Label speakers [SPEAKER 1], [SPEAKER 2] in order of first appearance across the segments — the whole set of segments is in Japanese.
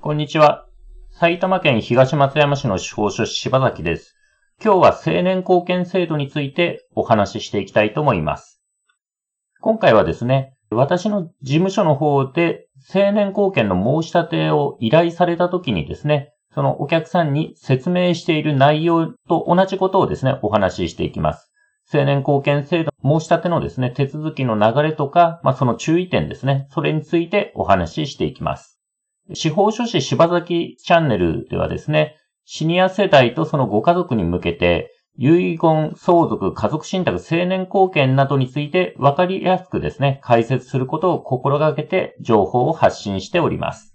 [SPEAKER 1] こんにちは。埼玉県東松山市の司法書士柴崎です。今日は青年貢献制度についてお話ししていきたいと思います。今回はですね、私の事務所の方で青年貢献の申し立てを依頼された時にですね、そのお客さんに説明している内容と同じことをですね、お話ししていきます。青年貢献制度申し立てのですね、手続きの流れとか、まあ、その注意点ですね、それについてお話ししていきます。司法書士柴崎チャンネルではですね、シニア世代とそのご家族に向けて、遺言、相続、家族信託、青年貢献などについて分かりやすくですね、解説することを心がけて情報を発信しております。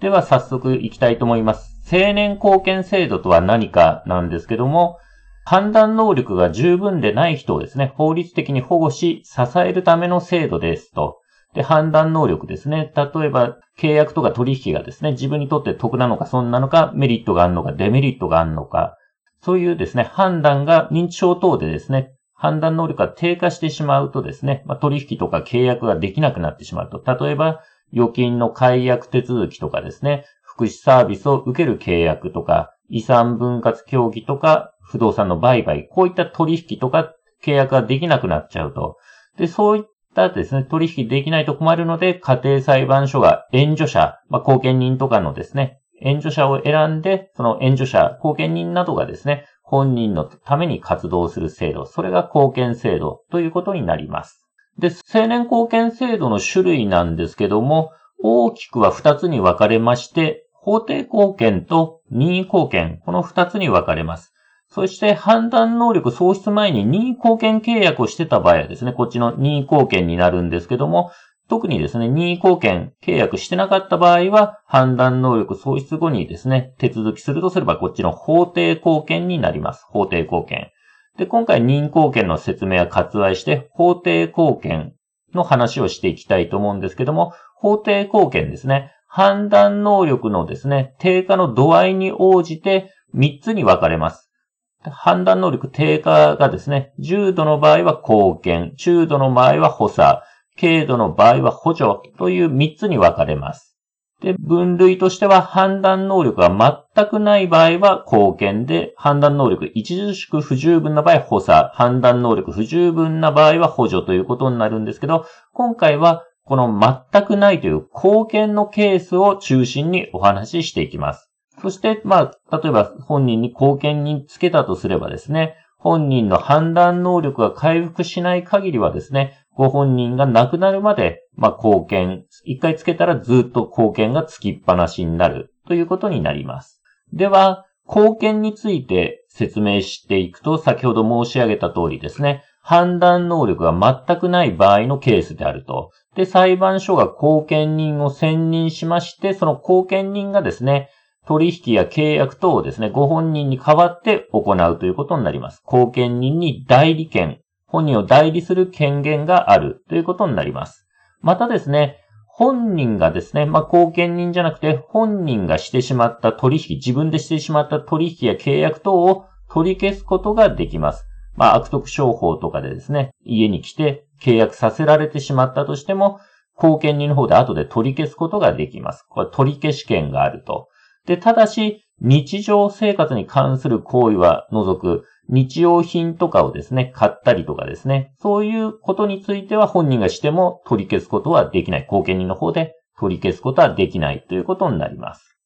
[SPEAKER 1] では早速行きたいと思います。青年貢献制度とは何かなんですけども、判断能力が十分でない人をですね、法律的に保護し、支えるための制度ですと。で、判断能力ですね。例えば、契約とか取引がですね、自分にとって得なのか損なのか、メリットがあるのか、デメリットがあるのか、そういうですね、判断が認知症等でですね、判断能力が低下してしまうとですね、まあ、取引とか契約ができなくなってしまうと。例えば、預金の解約手続きとかですね、福祉サービスを受ける契約とか、遺産分割協議とか、不動産の売買、こういった取引とか契約ができなくなっちゃうと。で、そういったですね、取引できないと困るので、家庭裁判所が援助者、まあ、後見人とかのですね、援助者を選んで、その援助者、後見人などがですね、本人のために活動する制度、それが貢献制度ということになります。で、青年貢献制度の種類なんですけども、大きくは2つに分かれまして、法定貢献と任意貢献、この2つに分かれます。そして判断能力喪失前に任意貢献契約をしてた場合はですね、こっちの任意貢献になるんですけども、特にですね、任意貢献契約してなかった場合は、判断能力喪失後にですね、手続きするとすればこっちの法定貢献になります。法定貢献。で、今回任意貢献の説明は割愛して、法定貢献の話をしていきたいと思うんですけども、法定貢献ですね。判断能力のですね、低下の度合いに応じて3つに分かれます。判断能力低下がですね、重度の場合は貢献、中度の場合は補佐、軽度の場合は補助という3つに分かれます。で、分類としては判断能力が全くない場合は貢献で、判断能力著しく不十分な場合補佐、判断能力不十分な場合は補助ということになるんですけど、今回はこの全くないという貢献のケースを中心にお話ししていきます。そして、まあ、例えば本人に貢献につけたとすればですね、本人の判断能力が回復しない限りはですね、ご本人が亡くなるまで、まあ、貢献、一回つけたらずっと貢献がつきっぱなしになるということになります。では、貢献について説明していくと、先ほど申し上げた通りですね、判断能力が全くない場合のケースであると。で、裁判所が貢献人を選任しまして、その貢献人がですね、取引や契約等をですね、ご本人に代わって行うということになります。後見人に代理権、本人を代理する権限があるということになります。またですね、本人がですね、まあ、後見人じゃなくて、本人がしてしまった取引、自分でしてしまった取引や契約等を取り消すことができます。まあ、悪徳商法とかでですね、家に来て契約させられてしまったとしても、後見人の方で後で取り消すことができます。これ取り消し権があると。で、ただし、日常生活に関する行為は除く、日用品とかをですね、買ったりとかですね、そういうことについては本人がしても取り消すことはできない。後見人の方で取り消すことはできないということになります。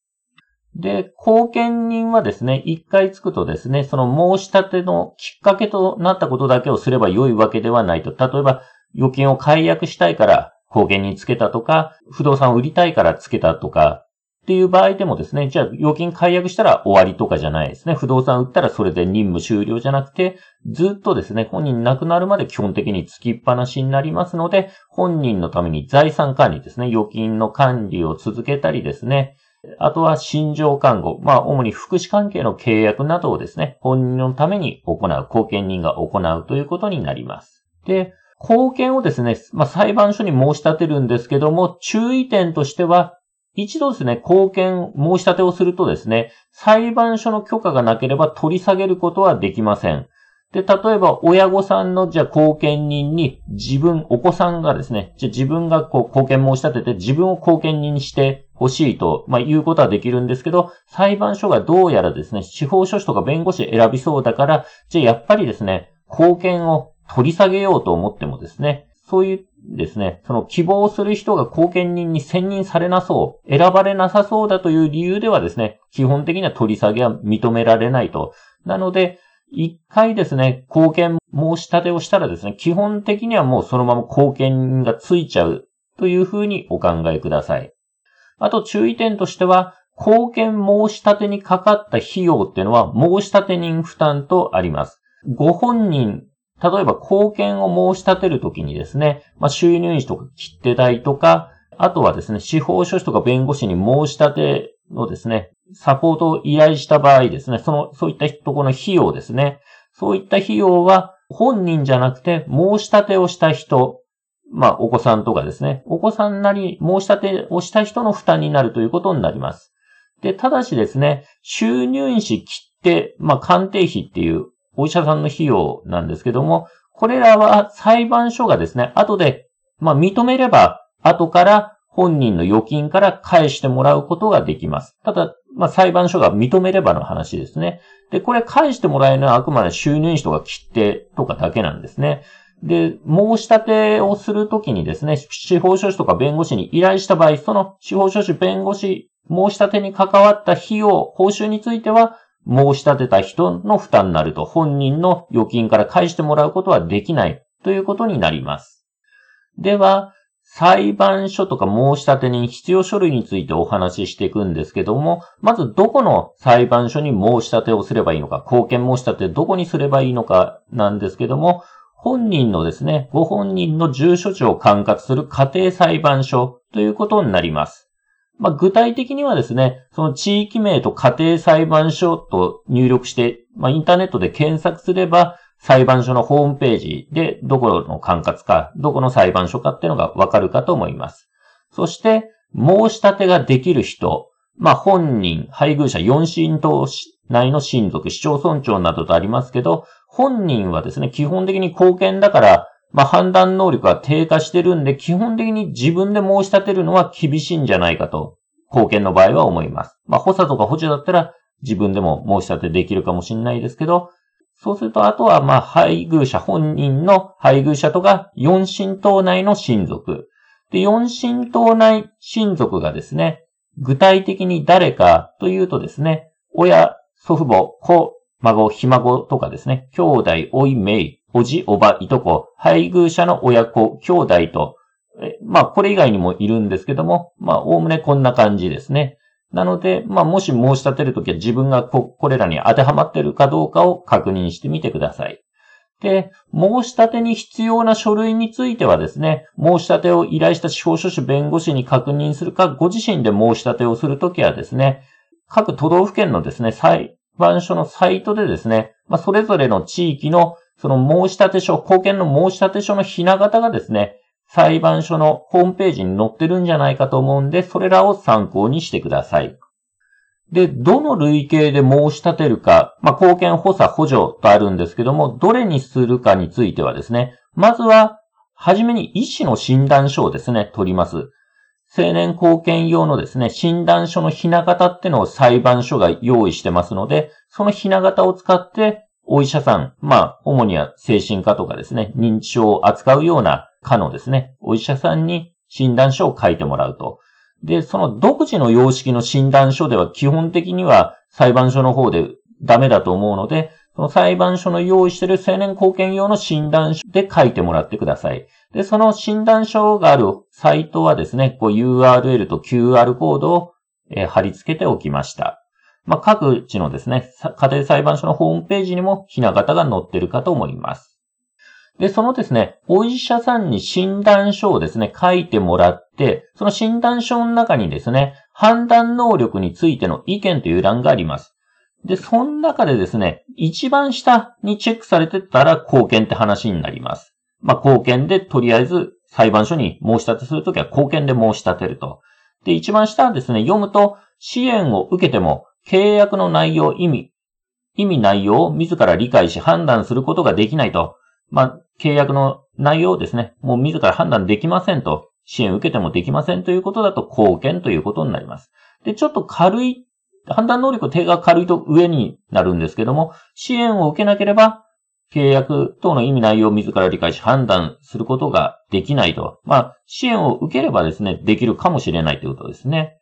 [SPEAKER 1] で、後見人はですね、一回つくとですね、その申し立てのきっかけとなったことだけをすれば良いわけではないと。例えば、預金を解約したいから後見人つけたとか、不動産を売りたいからつけたとか、っていう場合でもですね、じゃあ預金解約したら終わりとかじゃないですね。不動産売ったらそれで任務終了じゃなくて、ずっとですね、本人亡くなるまで基本的につきっぱなしになりますので、本人のために財産管理ですね、預金の管理を続けたりですね、あとは心情看護、まあ主に福祉関係の契約などをですね、本人のために行う、後見人が行うということになります。で、貢献をですね、まあ裁判所に申し立てるんですけども、注意点としては、一度ですね、貢献申し立てをするとですね、裁判所の許可がなければ取り下げることはできません。で、例えば親御さんのじゃあ貢献人に自分、お子さんがですね、じゃあ自分がこう貢献申し立てて自分を貢献人にして欲しいと、まあ、言うことはできるんですけど、裁判所がどうやらですね、司法書士とか弁護士選びそうだから、じゃあやっぱりですね、貢献を取り下げようと思ってもですね、そういうですね、その希望する人が後見人に選任されなそう、選ばれなさそうだという理由ではですね、基本的には取り下げは認められないと。なので、一回ですね、貢献申し立てをしたらですね、基本的にはもうそのまま貢献がついちゃうというふうにお考えください。あと注意点としては、貢献申し立てにかかった費用っていうのは申し立て人負担とあります。ご本人、例えば貢献を申し立てるときにですね、まあ、収入費とか切手代とか、あとはですね、司法書士とか弁護士に申し立てのですね、サポートを依頼した場合ですね、その、そういったところの費用ですね。そういった費用は本人じゃなくて申し立てをした人、まあお子さんとかですね、お子さんなり申し立てをした人の負担になるということになります。で、ただしですね、収入費切手、まあ鑑定費っていうお医者さんの費用なんですけども、これらは裁判所がですね、後で、まあ認めれば、後から本人の預金から返してもらうことができます。ただ、まあ、裁判所が認めればの話ですね。で、これ返してもらえるのはあくまで収入費とか切手とかだけなんですね。で、申し立てをするときにですね、司法書士とか弁護士に依頼した場合、その司法書士、弁護士、申し立てに関わった費用、報酬については、申し立てた人の負担になると、本人の預金から返してもらうことはできないということになります。では、裁判所とか申し立てに必要書類についてお話ししていくんですけども、まずどこの裁判所に申し立てをすればいいのか、貢献申し立てどこにすればいいのかなんですけども、本人のですね、ご本人の住所地を管轄する家庭裁判所ということになります。まあ、具体的にはですね、その地域名と家庭裁判所と入力して、まあ、インターネットで検索すれば、裁判所のホームページでどこの管轄か、どこの裁判所かっていうのがわかるかと思います。そして、申し立てができる人、まあ、本人、配偶者、四親等内の親族、市町村長などとありますけど、本人はですね、基本的に貢献だから、まあ、判断能力が低下してるんで、基本的に自分で申し立てるのは厳しいんじゃないかと、貢献の場合は思います。まあ、補佐とか補助だったら自分でも申し立てできるかもしれないですけど、そうすると、あとは、ま、配偶者、本人の配偶者とか、四親等内の親族。で、四親等内親族がですね、具体的に誰かというとですね、親、祖父母、子、孫、ひ孫とかですね、兄弟、おい、めい、おじ、おば、いとこ、配偶者の親子、兄弟と、まあ、これ以外にもいるんですけども、まあ、おおむねこんな感じですね。なので、まあ、もし申し立てるときは自分がこ、これらに当てはまってるかどうかを確認してみてください。で、申し立てに必要な書類についてはですね、申し立てを依頼した司法書士弁護士に確認するか、ご自身で申し立てをするときはですね、各都道府県のですね、裁判所のサイトでですね、まあ、それぞれの地域のその申し立て書、貢献の申し立て書のひな形がですね、裁判所のホームページに載ってるんじゃないかと思うんで、それらを参考にしてください。で、どの類型で申し立てるか、まあ、貢献補佐補助とあるんですけども、どれにするかについてはですね、まずは、はじめに医師の診断書をですね、取ります。青年貢献用のですね、診断書のひな形ってのを裁判所が用意してますので、そのひな形を使って、お医者さん、まあ、主には精神科とかですね、認知症を扱うような科のですね、お医者さんに診断書を書いてもらうと。で、その独自の様式の診断書では基本的には裁判所の方でダメだと思うので、その裁判所の用意している青年貢献用の診断書で書いてもらってください。で、その診断書があるサイトはですね、こう URL と QR コードを、貼り付けておきました。まあ、各地のですね、家庭裁判所のホームページにもひな形が載ってるかと思います。で、そのですね、お医者さんに診断書をですね、書いてもらって、その診断書の中にですね、判断能力についての意見という欄があります。で、その中でですね、一番下にチェックされてたら貢献って話になります。まあ、貢献でとりあえず裁判所に申し立てするときは貢献で申し立てると。で、一番下はですね、読むと、支援を受けても契約の内容、意味、意味内容を自ら理解し判断することができないと。まあ、契約の内容をですね、もう自ら判断できませんと。支援受けてもできませんということだと貢献ということになります。で、ちょっと軽い、判断能力手が軽いと上になるんですけども、支援を受けなければ、契約等の意味内容を自ら理解し判断することができないと。まあ、支援を受ければですね、できるかもしれないということですね。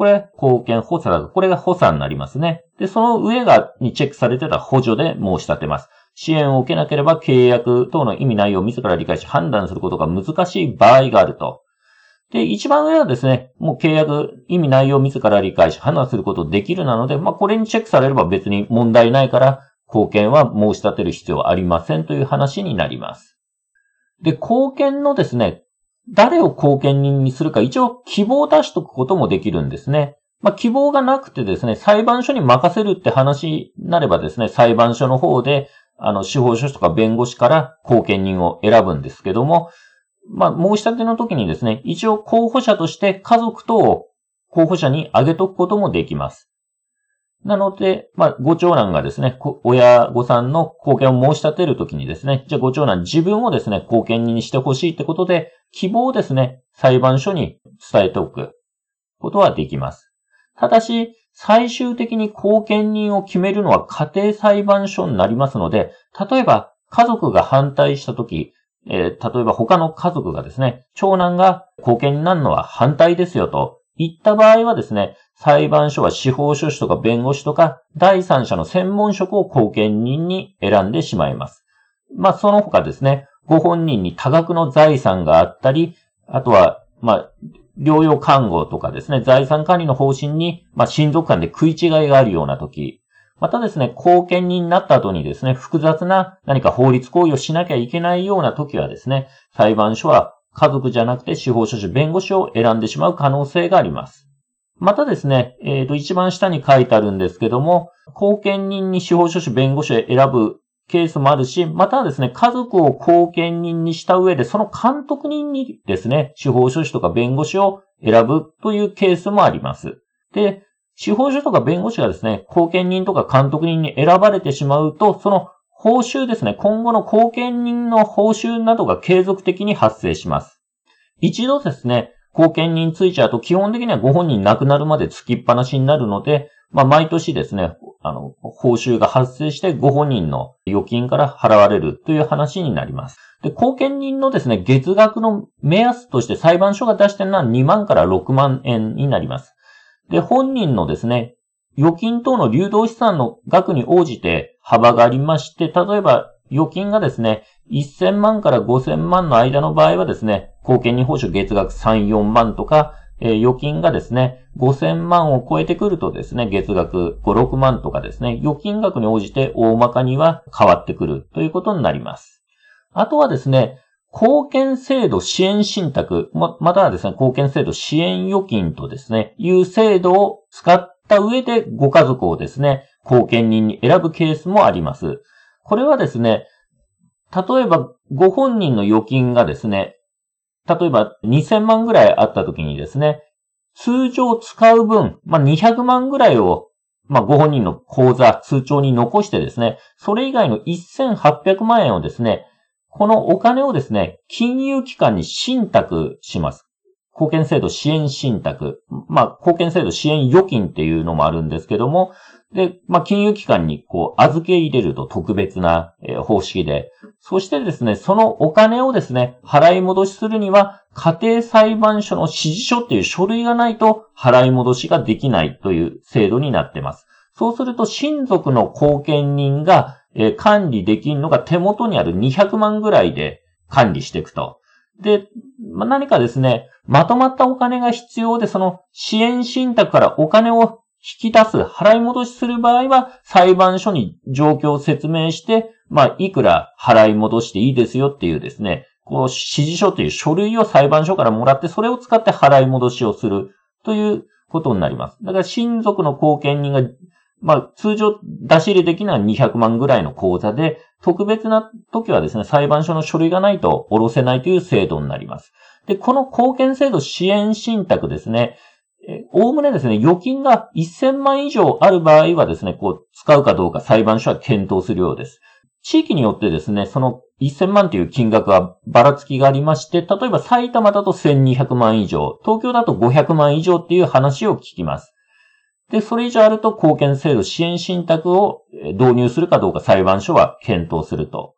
[SPEAKER 1] これ、貢献補佐だと、これが補佐になりますね。で、その上が、にチェックされてた補助で申し立てます。支援を受けなければ契約等の意味内容を自ら理解し判断することが難しい場合があると。で、一番上はですね、もう契約、意味内容を自ら理解し判断することできるなので、まあこれにチェックされれば別に問題ないから、貢献は申し立てる必要はありませんという話になります。で、貢献のですね、誰を貢献人にするか一応希望を出しとくこともできるんですね。まあ、希望がなくてですね、裁判所に任せるって話になればですね、裁判所の方であの、司法書士とか弁護士から後見人を選ぶんですけども、まあ、申し立ての時にですね、一応候補者として家族等を候補者に挙げとくこともできます。なので、まあ、ご長男がですね、親御さんの貢献を申し立てるときにですね、じゃあご長男自分をですね、貢献人にしてほしいってことで、希望をですね、裁判所に伝えておくことはできます。ただし、最終的に後見人を決めるのは家庭裁判所になりますので、例えば家族が反対したとき、えー、例えば他の家族がですね、長男が後見になるのは反対ですよと言った場合はですね、裁判所は司法書士とか弁護士とか第三者の専門職を後見人に選んでしまいます。まあその他ですね、ご本人に多額の財産があったり、あとは、まあ、療養看護とかですね、財産管理の方針に、まあ、親族間で食い違いがあるような時、またですね、後見人になった後にですね、複雑な何か法律行為をしなきゃいけないような時はですね、裁判所は家族じゃなくて司法書士、弁護士を選んでしまう可能性があります。またですね、えっ、ー、と、一番下に書いてあるんですけども、後見人に司法書士、弁護士を選ぶケースもあるし、またはですね、家族を後見人にした上で、その監督人にですね、司法書士とか弁護士を選ぶというケースもあります。で、司法書とか弁護士がですね、後見人とか監督人に選ばれてしまうと、その報酬ですね、今後の後見人の報酬などが継続的に発生します。一度ですね、後見人ついちゃうと基本的にはご本人亡くなるまでつきっぱなしになるので、まあ、毎年ですね、あの、報酬が発生してご本人の預金から払われるという話になります。で、後見人のですね、月額の目安として裁判所が出してるのは2万から6万円になります。で、本人のですね、預金等の流動資産の額に応じて幅がありまして、例えば預金がですね、1000万から5000万の間の場合はですね、後見人報酬月額3、4万とか、えー、預金がですね、5000万を超えてくるとですね、月額5、6万とかですね、預金額に応じて大まかには変わってくるということになります。あとはですね、貢献制度支援信託、ま、またはですね、貢献制度支援預金とですね、いう制度を使った上でご家族をですね、貢献人に選ぶケースもあります。これはですね、例えばご本人の預金がですね、例えば2000万ぐらいあった時にですね、通常使う分、まあ、200万ぐらいを、まあ、ご本人の口座、通帳に残してですね、それ以外の1800万円をですね、このお金をですね、金融機関に信託します。貢献制度支援信託。まあ、貢献制度支援預金っていうのもあるんですけども、で、まあ、金融機関にこう、預け入れると特別な、方式で、そしてですね、そのお金をですね、払い戻しするには、家庭裁判所の指示書っていう書類がないと払い戻しができないという制度になっています。そうすると、親族の後見人が、え、管理できるのが手元にある200万ぐらいで管理していくと。で、まあ、何かですね、まとまったお金が必要で、その支援信託からお金を引き出す、払い戻しする場合は、裁判所に状況を説明して、まあ、いくら払い戻していいですよっていうですね、こう、指示書という書類を裁判所からもらって、それを使って払い戻しをするということになります。だから親族の後見人が、まあ、通常出し入れできない200万ぐらいの口座で、特別な時はですね、裁判所の書類がないと下ろせないという制度になります。で、この貢献制度支援信託ですね、おおむねですね、預金が1000万以上ある場合はですね、こう、使うかどうか裁判所は検討するようです。地域によってですね、その1000万という金額はばらつきがありまして、例えば埼玉だと1200万以上、東京だと500万以上っていう話を聞きます。で、それ以上あると貢献制度支援信託を導入するかどうか裁判所は検討すると。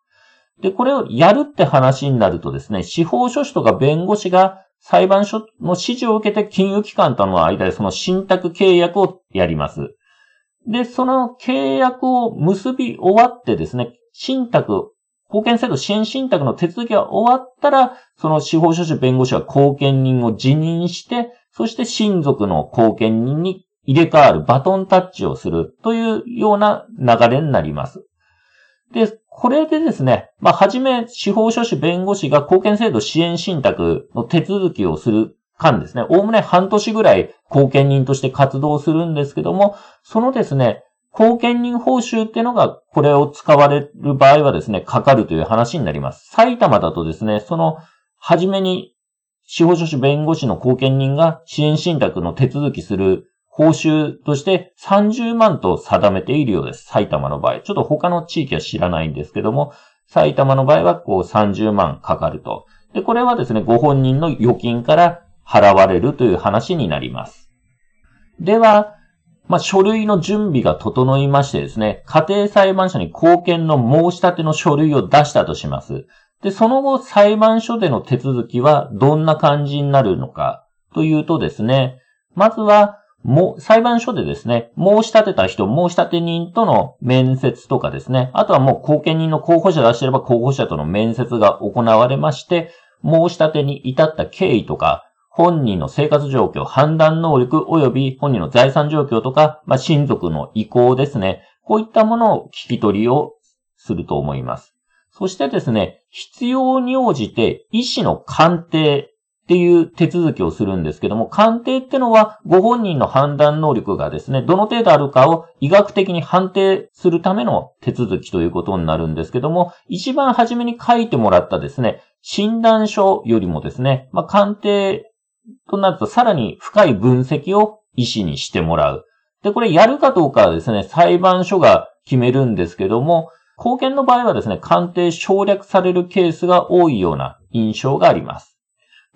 [SPEAKER 1] で、これをやるって話になるとですね、司法書士とか弁護士が裁判所の指示を受けて金融機関との間でその信託契約をやります。で、その契約を結び終わってですね、信託、貢献制度支援信託の手続きが終わったら、その司法書士弁護士は後見人を辞任して、そして親族の後見人に入れ替わるバトンタッチをするというような流れになります。で、これでですね、まあ、はじめ、司法書士弁護士が貢献制度支援信託の手続きをする間ですね、おおむね半年ぐらい貢献人として活動するんですけども、そのですね、貢献人報酬っていうのが、これを使われる場合はですね、かかるという話になります。埼玉だとですね、その、はじめに、司法書士弁護士の貢献人が支援信託の手続きする報酬として30万と定めているようです。埼玉の場合。ちょっと他の地域は知らないんですけども、埼玉の場合はこう30万かかると。で、これはですね、ご本人の預金から払われるという話になります。では、まあ、書類の準備が整いましてですね、家庭裁判所に貢献の申し立ての書類を出したとします。で、その後裁判所での手続きはどんな感じになるのかというとですね、まずは、も、裁判所でですね、申し立てた人、申し立て人との面接とかですね、あとはもう後見人の候補者出してれば候補者との面接が行われまして、申し立てに至った経緯とか、本人の生活状況、判断能力及び本人の財産状況とか、まあ、親族の意向ですね。こういったものを聞き取りをすると思います。そしてですね、必要に応じて医師の鑑定っていう手続きをするんですけども、鑑定ってのはご本人の判断能力がですね、どの程度あるかを医学的に判定するための手続きということになるんですけども、一番初めに書いてもらったですね、診断書よりもですね、まあ、鑑定となるとさらに深い分析を医師にしてもらう。で、これやるかどうかはですね、裁判所が決めるんですけども、貢献の場合はですね、鑑定省略されるケースが多いような印象があります。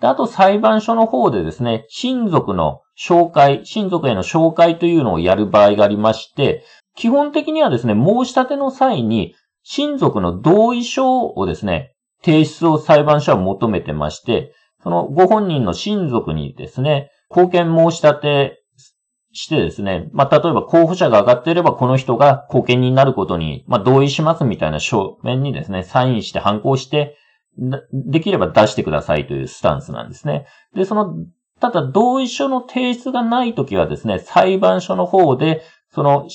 [SPEAKER 1] で、あと裁判所の方でですね、親族の紹介、親族への紹介というのをやる場合がありまして、基本的にはですね、申し立ての際に、親族の同意書をですね、提出を裁判所は求めてまして、そのご本人の親族にですね、貢献申し立てしてですね、まあ、例えば候補者が上がっていればこの人が貢献になることに、まあ、同意しますみたいな書面にですね、サインして反抗して、できれば出してくださいというスタンスなんですね。で、その、ただ同意書の提出がないときはですね、裁判所の方で、その、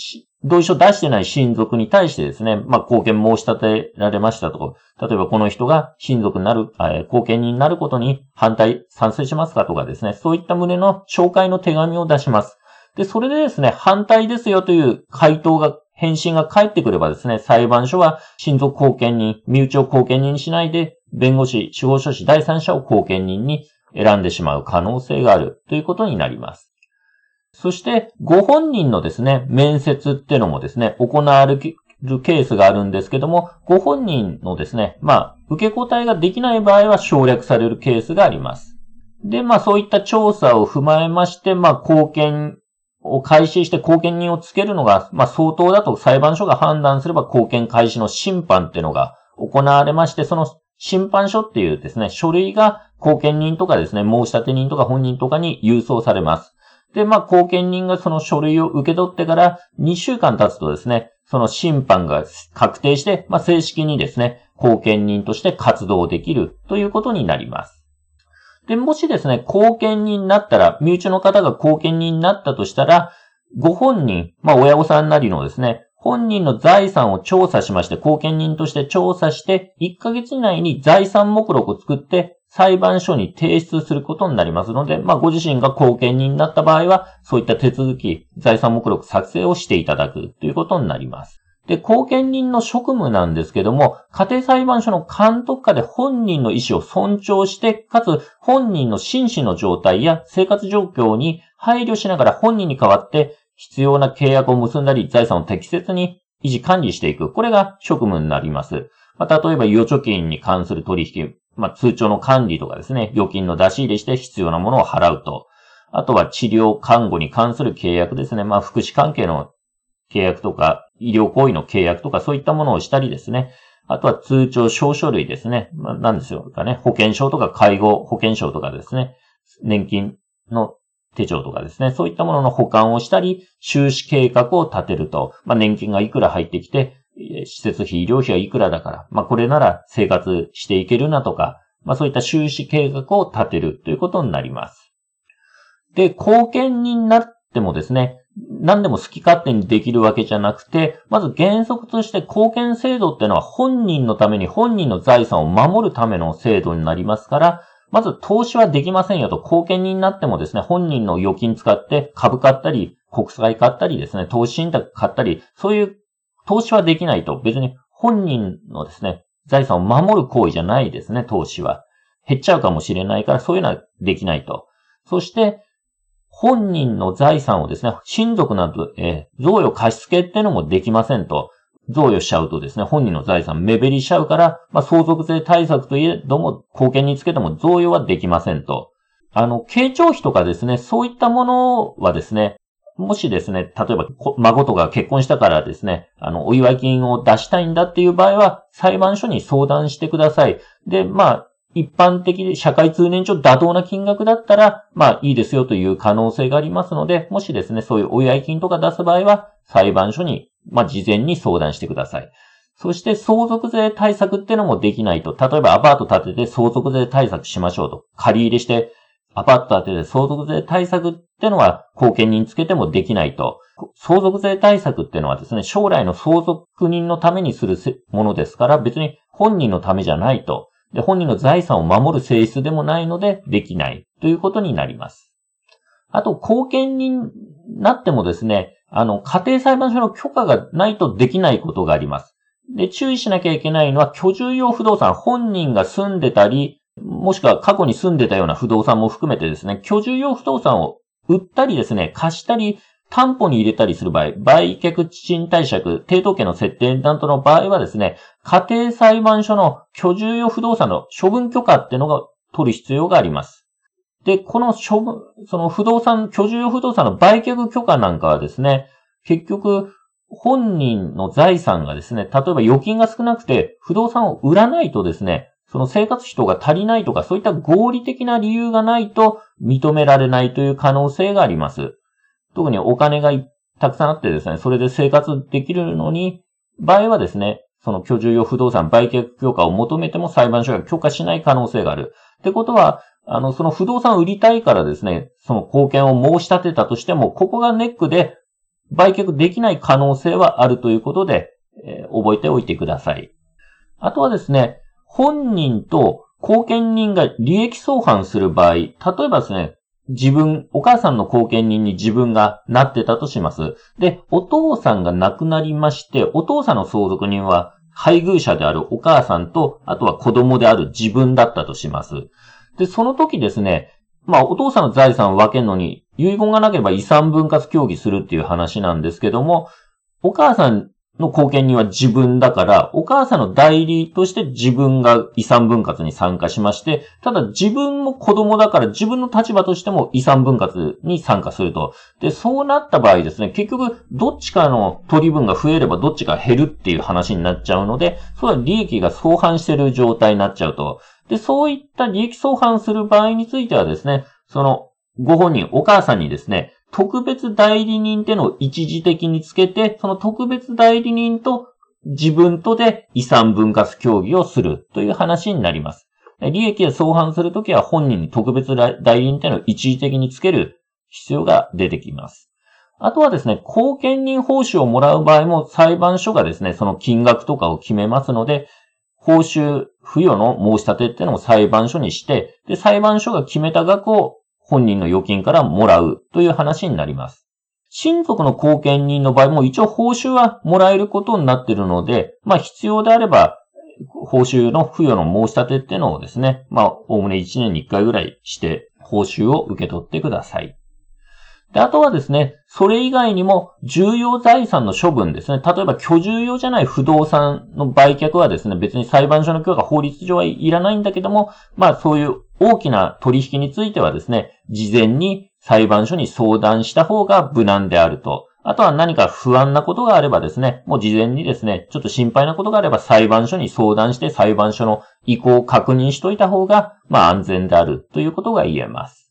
[SPEAKER 1] 同意書出してない親族に対してですね、まあ、貢献申し立てられましたと。例えばこの人が親族になる、え貢献人になることに反対、賛成しますかとかですね、そういった旨の紹介の手紙を出します。で、それでですね、反対ですよという回答が返信が返ってくればですね、裁判所は親族貢献人、身内を貢献人にしないで、弁護士、司法書士、第三者を貢献人に選んでしまう可能性があるということになります。そして、ご本人のですね、面接っていうのもですね、行われるケースがあるんですけども、ご本人のですね、まあ、受け答えができない場合は省略されるケースがあります。で、まあそういった調査を踏まえまして、まあ貢献を開始して貢献人をつけるのが、まあ相当だと裁判所が判断すれば貢献開始の審判っていうのが行われまして、その審判書っていうですね、書類が貢献人とかですね、申し立て人とか本人とかに郵送されます。で、まあ、貢献人がその書類を受け取ってから2週間経つとですね、その審判が確定して、まあ、正式にですね、貢献人として活動できるということになります。で、もしですね、貢献人になったら、身内の方が貢献人になったとしたら、ご本人、まあ親御さんなりのですね、本人の財産を調査しまして、貢献人として調査して、1ヶ月以内に財産目録を作って、裁判所に提出することになりますので、まあ、ご自身が貢献人になった場合は、そういった手続き、財産目録作成をしていただくということになります。で、貢献人の職務なんですけども、家庭裁判所の監督下で本人の意思を尊重して、かつ本人の心身の状態や生活状況に配慮しながら本人に代わって必要な契約を結んだり、財産を適切に維持管理していく。これが職務になります。まあ、例えば預貯金に関する取引、まあ、通帳の管理とかですね、預金の出し入れして必要なものを払うと。あとは治療、看護に関する契約ですね。まあ、福祉関係の契約とか、医療行為の契約とか、そういったものをしたりですね。あとは通帳、証書類ですね。まあ、なんですよかね。保険証とか介護保険証とかですね。年金の手帳とかですね。そういったものの保管をしたり、収支計画を立てると。まあ、年金がいくら入ってきて、施設費、医療費はいくらだから、まあ、これなら生活していけるなとか、まあ、そういった収支計画を立てるということになります。で、貢献になってもですね、何でも好き勝手にできるわけじゃなくて、まず原則として貢献制度っていうのは本人のために本人の財産を守るための制度になりますから、まず投資はできませんよと、貢献人になってもですね、本人の預金使って株買ったり、国債買ったりですね、投資信託買ったり、そういう投資はできないと、別に本人のですね、財産を守る行為じゃないですね、投資は。減っちゃうかもしれないから、そういうのはできないと。そして、本人の財産をですね、親族など、えー、贈与貸付っていうのもできませんと。贈与しちゃうとですね、本人の財産目減りしちゃうから、まあ、相続税対策といえども、貢献につけても贈与はできませんと。あの、傾聴費とかですね、そういったものはですね、もしですね、例えば、孫とか結婚したからですね、あの、お祝い金を出したいんだっていう場合は、裁判所に相談してください。で、まあ、一般的で社会通念上妥当な金額だったら、まあいいですよという可能性がありますので、もしですね、そういうお祝い金とか出す場合は、裁判所に、まあ事前に相談してください。そして相続税対策っていうのもできないと。例えばアパート建てて相続税対策しましょうと。借り入れしてアパート建てて相続税対策ってのは貢献人つけてもできないと。相続税対策っていうのはですね、将来の相続人のためにするものですから、別に本人のためじゃないと。で、本人の財産を守る性質でもないので、できないということになります。あと、後見人になってもですね、あの、家庭裁判所の許可がないとできないことがあります。で、注意しなきゃいけないのは、居住用不動産、本人が住んでたり、もしくは過去に住んでたような不動産も含めてですね、居住用不動産を売ったりですね、貸したり、担保に入れたりする場合、売却賃貸借、抵当権の設定などの場合はですね、家庭裁判所の居住用不動産の処分許可っていうのが取る必要があります。で、この処分、その不動産、居住用不動産の売却許可なんかはですね、結局、本人の財産がですね、例えば預金が少なくて不動産を売らないとですね、その生活費とか足りないとか、そういった合理的な理由がないと認められないという可能性があります。特にお金がたくさんあってですね、それで生活できるのに、場合はですね、その居住用不動産売却許可を求めても裁判所が許可しない可能性がある。ってことは、あの、その不動産を売りたいからですね、その貢献を申し立てたとしても、ここがネックで売却できない可能性はあるということで、えー、覚えておいてください。あとはですね、本人と貢献人が利益相反する場合、例えばですね、自分、お母さんの後見人に自分がなってたとします。で、お父さんが亡くなりまして、お父さんの相続人は配偶者であるお母さんと、あとは子供である自分だったとします。で、その時ですね、まあ、お父さんの財産を分けるのに、遺言がなければ遺産分割協議するっていう話なんですけども、お母さんの貢献人は自分だから、お母さんの代理として自分が遺産分割に参加しまして、ただ自分も子供だから自分の立場としても遺産分割に参加すると。で、そうなった場合ですね、結局、どっちかの取り分が増えればどっちか減るっていう話になっちゃうので、それは利益が相反してる状態になっちゃうと。で、そういった利益相反する場合についてはですね、その、ご本人、お母さんにですね、特別代理人ってのを一時的につけて、その特別代理人と自分とで遺産分割協議をするという話になります。利益が相反するときは本人に特別代理人ってのを一時的につける必要が出てきます。あとはですね、後見人報酬をもらう場合も裁判所がですね、その金額とかを決めますので、報酬付与の申し立てっていうのを裁判所にして、で、裁判所が決めた額を本人の預金からもらうという話になります。親族の後見人の場合も一応報酬はもらえることになっているので、まあ必要であれば、報酬の付与の申し立てっていうのをですね、まあ、おおむね1年に1回ぐらいして、報酬を受け取ってください。で、あとはですね、それ以外にも重要財産の処分ですね。例えば居住用じゃない不動産の売却はですね、別に裁判所の許可法律上はいらないんだけども、まあそういう大きな取引についてはですね、事前に裁判所に相談した方が無難であると。あとは何か不安なことがあればですね、もう事前にですね、ちょっと心配なことがあれば裁判所に相談して裁判所の意向を確認しといた方が、まあ安全であるということが言えます。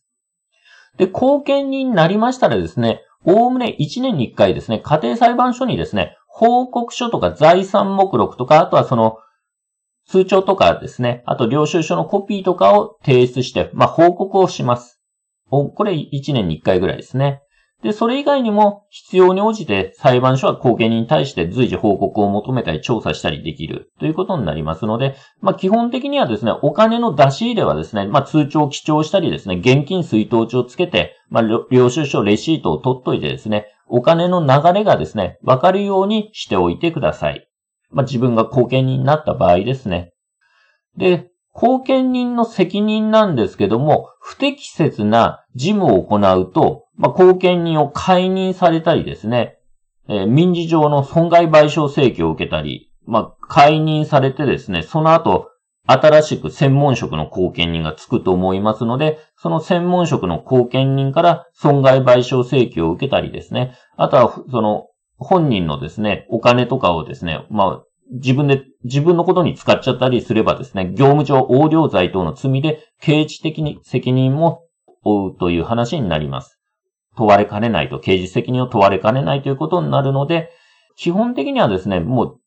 [SPEAKER 1] で、後見人になりましたらですね、おおむね1年に1回ですね、家庭裁判所にですね、報告書とか財産目録とか、あとはその通帳とかですね、あと領収書のコピーとかを提出して、まあ報告をします。これ1年に1回ぐらいですね。で、それ以外にも必要に応じて裁判所は後見人に対して随時報告を求めたり調査したりできるということになりますので、まあ基本的にはですね、お金の出し入れはですね、まあ通帳を記帳したりですね、現金水筒帳をつけて、まあ領収書、レシートを取っといてですね、お金の流れがですね、わかるようにしておいてください。まあ自分が後見人になった場合ですね。で、後見人の責任なんですけども、不適切な事務を行うと、まあ、後見人を解任されたりですね、えー、民事上の損害賠償請求を受けたり、まあ、解任されてですね、その後、新しく専門職の後見人がつくと思いますので、その専門職の後見人から損害賠償請求を受けたりですね、あとは、その、本人のですね、お金とかをですね、まあ、自分で、自分のことに使っちゃったりすればですね、業務上横領罪等の罪で刑事的に責任も負うという話になります。問われかねないと、刑事責任を問われかねないということになるので、基本的にはですね、もう、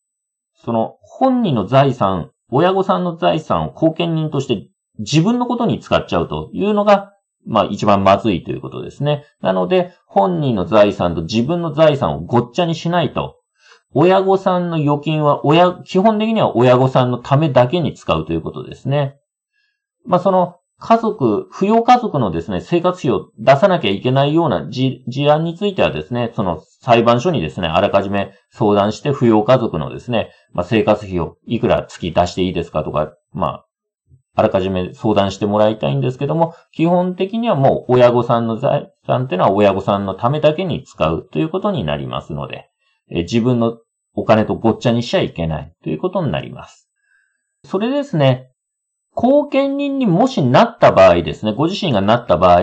[SPEAKER 1] その本人の財産、親御さんの財産を後見人として自分のことに使っちゃうというのが、まあ一番まずいということですね。なので、本人の財産と自分の財産をごっちゃにしないと親御さんの預金は親、基本的には親御さんのためだけに使うということですね。まあ、その家族、扶養家族のですね、生活費を出さなきゃいけないような事案についてはですね、その裁判所にですね、あらかじめ相談して扶養家族のですね、まあ、生活費をいくら月出していいですかとか、まあ、あらかじめ相談してもらいたいんですけども、基本的にはもう親御さんの財産っていうのは親御さんのためだけに使うということになりますので、え自分のお金とごっちゃにしちゃいけないということになります。それですね、後見人にもしなった場合ですね、ご自身がなった場合、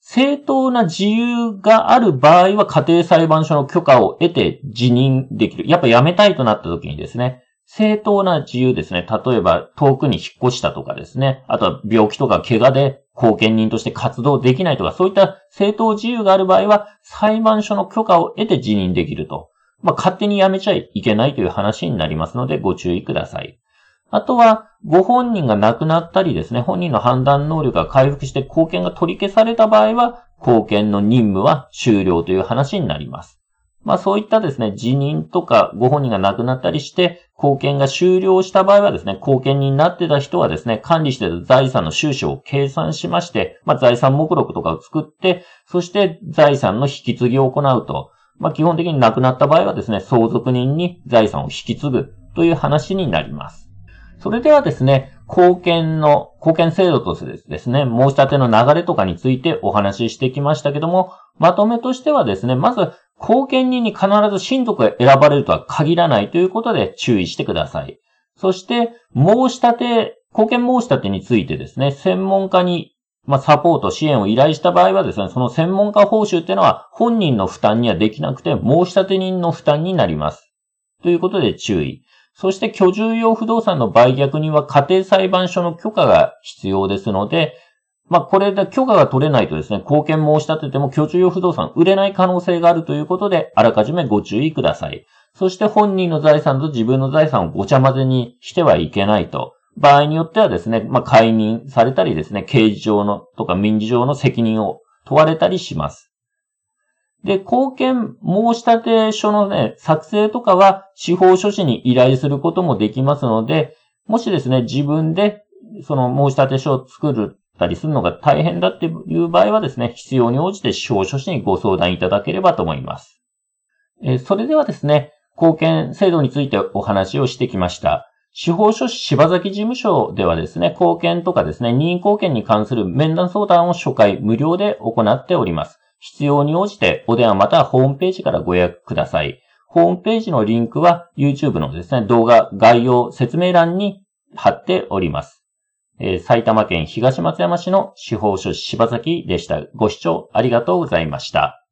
[SPEAKER 1] 正当な自由がある場合は家庭裁判所の許可を得て辞任できる。やっぱ辞めたいとなった時にですね、正当な自由ですね。例えば遠くに引っ越したとかですね。あとは病気とか怪我で後見人として活動できないとか、そういった正当自由がある場合は裁判所の許可を得て辞任できると。まあ、勝手にやめちゃいけないという話になりますのでご注意ください。あとは、ご本人が亡くなったりですね、本人の判断能力が回復して貢献が取り消された場合は、貢献の任務は終了という話になります。まあそういったですね、辞任とかご本人が亡くなったりして、貢献が終了した場合はですね、貢献になってた人はですね、管理してた財産の収支を計算しまして、まあ財産目録とかを作って、そして財産の引き継ぎを行うと。まあ、基本的に亡くなった場合はですね、相続人に財産を引き継ぐという話になります。それではですね、貢献の、貢献制度としてですね、申し立ての流れとかについてお話ししてきましたけども、まとめとしてはですね、まず、貢献人に必ず親族が選ばれるとは限らないということで注意してください。そして、申し立て、貢献申し立てについてですね、専門家にまあ、サポート、支援を依頼した場合はですね、その専門家報酬っていうのは本人の負担にはできなくて、申し立て人の負担になります。ということで注意。そして居住用不動産の売却には家庭裁判所の許可が必要ですので、まあ、これで許可が取れないとですね、貢献申し立てても居住用不動産売れない可能性があるということで、あらかじめご注意ください。そして本人の財産と自分の財産をごちゃ混ぜにしてはいけないと。場合によってはですね、まあ、解任されたりですね、刑事上のとか民事上の責任を問われたりします。で、貢献申立書のね、作成とかは司法書士に依頼することもできますので、もしですね、自分でその申立書を作るたりするのが大変だっていう場合はですね、必要に応じて司法書士にご相談いただければと思います。えそれではですね、貢献制度についてお話をしてきました。司法書士柴崎事務所ではですね、貢献とかですね、任意貢献に関する面談相談を初回無料で行っております。必要に応じてお電話またはホームページからご予約ください。ホームページのリンクは YouTube のですね、動画概要説明欄に貼っております。えー、埼玉県東松山市の司法書士柴崎でした。ご視聴ありがとうございました。